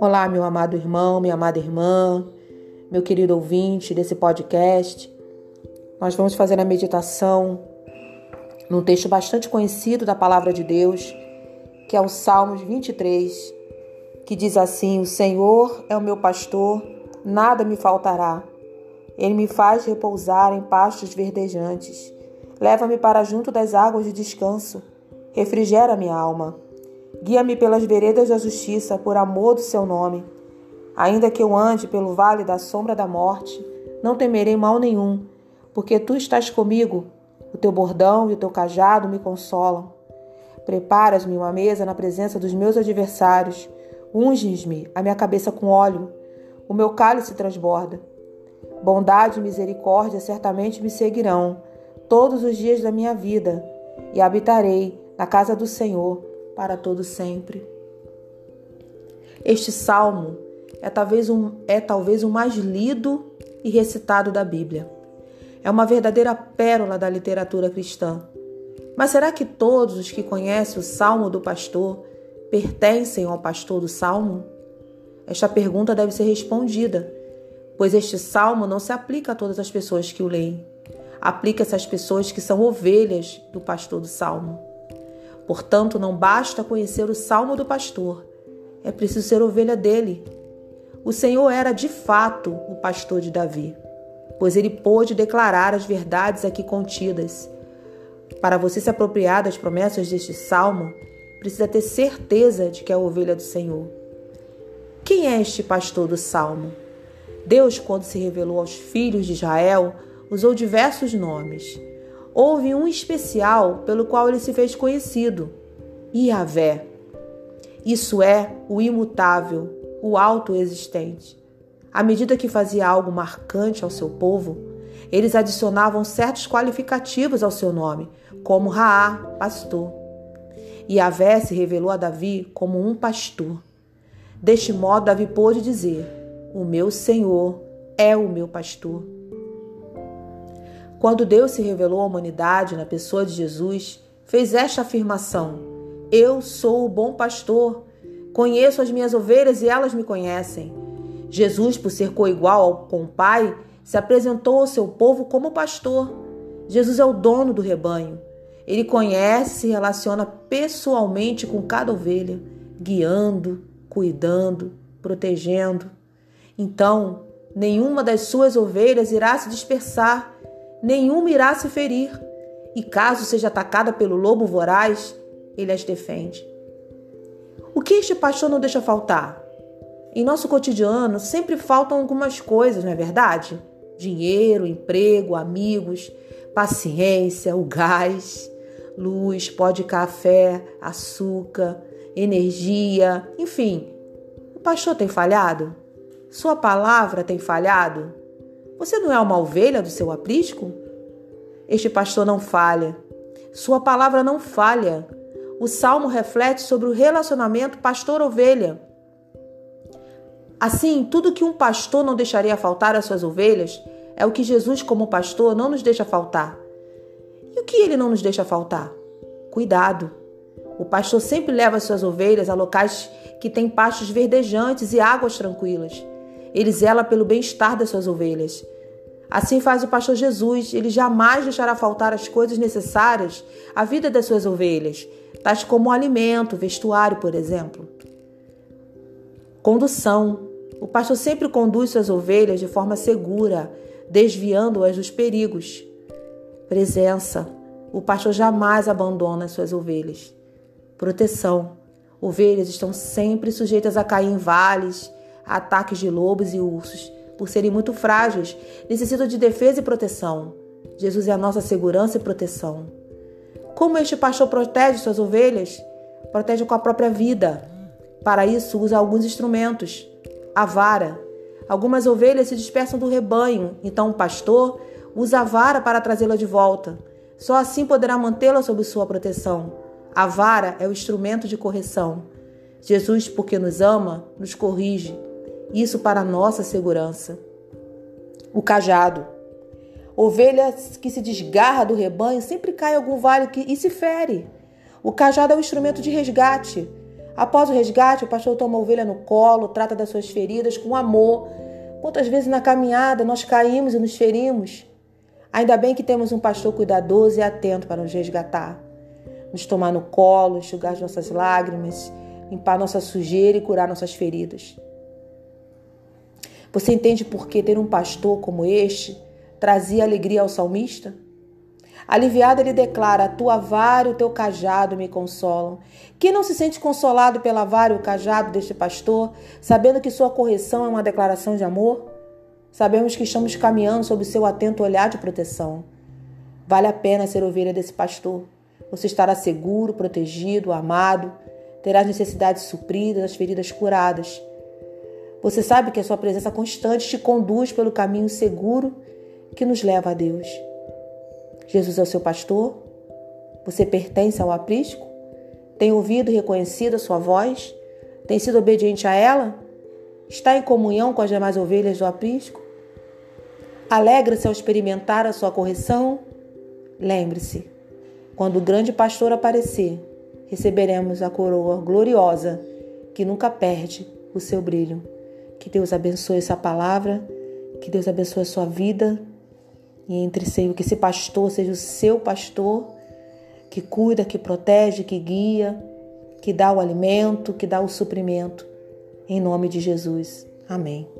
Olá, meu amado irmão, minha amada irmã, meu querido ouvinte desse podcast. Nós vamos fazer a meditação num texto bastante conhecido da palavra de Deus, que é o Salmos 23, que diz assim: O Senhor é o meu pastor, nada me faltará. Ele me faz repousar em pastos verdejantes. Leva-me para junto das águas de descanso. Refrigera minha alma. Guia-me pelas veredas da justiça, por amor do seu nome. Ainda que eu ande pelo vale da sombra da morte, não temerei mal nenhum, porque tu estás comigo. O teu bordão e o teu cajado me consolam. Preparas-me uma mesa na presença dos meus adversários. Unges-me a minha cabeça com óleo. O meu cálice transborda. Bondade e misericórdia certamente me seguirão todos os dias da minha vida, e habitarei na casa do Senhor para todo sempre. Este salmo é talvez, um, é talvez o mais lido e recitado da Bíblia. É uma verdadeira pérola da literatura cristã. Mas será que todos os que conhecem o Salmo do Pastor pertencem ao pastor do Salmo? Esta pergunta deve ser respondida, pois este salmo não se aplica a todas as pessoas que o leem. Aplica-se às pessoas que são ovelhas do pastor do Salmo. Portanto, não basta conhecer o salmo do pastor, é preciso ser ovelha dele. O Senhor era de fato o pastor de Davi, pois ele pôde declarar as verdades aqui contidas. Para você se apropriar das promessas deste salmo, precisa ter certeza de que é a ovelha do Senhor. Quem é este pastor do salmo? Deus, quando se revelou aos filhos de Israel, usou diversos nomes houve um especial pelo qual ele se fez conhecido: Yahvé. Isso é o imutável, o autoexistente. À medida que fazia algo marcante ao seu povo, eles adicionavam certos qualificativos ao seu nome, como Raá, pastor. Yahvé se revelou a Davi como um pastor. Deste modo, Davi pôde dizer: O meu Senhor é o meu pastor. Quando Deus se revelou à humanidade na pessoa de Jesus, fez esta afirmação: Eu sou o bom pastor, conheço as minhas ovelhas e elas me conhecem. Jesus, por ser coigual com o Pai, se apresentou ao seu povo como pastor. Jesus é o dono do rebanho. Ele conhece e se relaciona pessoalmente com cada ovelha, guiando, cuidando, protegendo. Então, nenhuma das suas ovelhas irá se dispersar nenhuma irá se ferir, e caso seja atacada pelo lobo voraz, ele as defende. O que este pastor não deixa faltar? Em nosso cotidiano sempre faltam algumas coisas, não é verdade? Dinheiro, emprego, amigos, paciência, o gás, luz, pó de café, açúcar, energia, enfim. O pastor tem falhado? Sua palavra tem falhado? Você não é uma ovelha do seu aprisco? Este pastor não falha. Sua palavra não falha. O salmo reflete sobre o relacionamento pastor-ovelha. Assim, tudo que um pastor não deixaria faltar às suas ovelhas é o que Jesus, como pastor, não nos deixa faltar. E o que ele não nos deixa faltar? Cuidado. O pastor sempre leva as suas ovelhas a locais que têm pastos verdejantes e águas tranquilas. Ele zela pelo bem-estar das suas ovelhas. Assim faz o pastor Jesus, ele jamais deixará faltar as coisas necessárias à vida das suas ovelhas, tais como alimento, vestuário, por exemplo. Condução. O pastor sempre conduz suas ovelhas de forma segura, desviando-as dos perigos. Presença. O pastor jamais abandona as suas ovelhas. Proteção. Ovelhas estão sempre sujeitas a cair em vales, ataques de lobos e ursos por serem muito frágeis, necessitam de defesa e proteção. Jesus é a nossa segurança e proteção. Como este pastor protege suas ovelhas? Protege com a própria vida. Para isso, usa alguns instrumentos. A vara. Algumas ovelhas se dispersam do rebanho, então o pastor usa a vara para trazê-la de volta. Só assim poderá mantê-la sob sua proteção. A vara é o instrumento de correção. Jesus, porque nos ama, nos corrige isso para nossa segurança. O cajado. Ovelha que se desgarra do rebanho sempre cai em algum vale e se fere. O cajado é um instrumento de resgate. Após o resgate, o pastor toma a ovelha no colo, trata das suas feridas com amor. Quantas vezes na caminhada nós caímos e nos ferimos? Ainda bem que temos um pastor cuidadoso e atento para nos resgatar, nos tomar no colo, enxugar as nossas lágrimas, limpar nossa sujeira e curar nossas feridas. Você entende por que ter um pastor como este trazia alegria ao salmista? Aliviado, ele declara: A tua vara e o teu cajado me consolam. Quem não se sente consolado pela vara e o cajado deste pastor, sabendo que sua correção é uma declaração de amor? Sabemos que estamos caminhando sob seu atento olhar de proteção. Vale a pena ser ovelha desse pastor. Você estará seguro, protegido, amado, terá as necessidades supridas, as feridas curadas. Você sabe que a sua presença constante te conduz pelo caminho seguro que nos leva a Deus. Jesus é o seu pastor? Você pertence ao aprisco? Tem ouvido e reconhecido a sua voz? Tem sido obediente a ela? Está em comunhão com as demais ovelhas do aprisco? Alegra-se ao experimentar a sua correção? Lembre-se, quando o grande pastor aparecer, receberemos a coroa gloriosa que nunca perde o seu brilho. Que Deus abençoe essa palavra, que Deus abençoe a sua vida e entre Senhor, que esse pastor seja o seu pastor, que cuida, que protege, que guia, que dá o alimento, que dá o suprimento. Em nome de Jesus. Amém.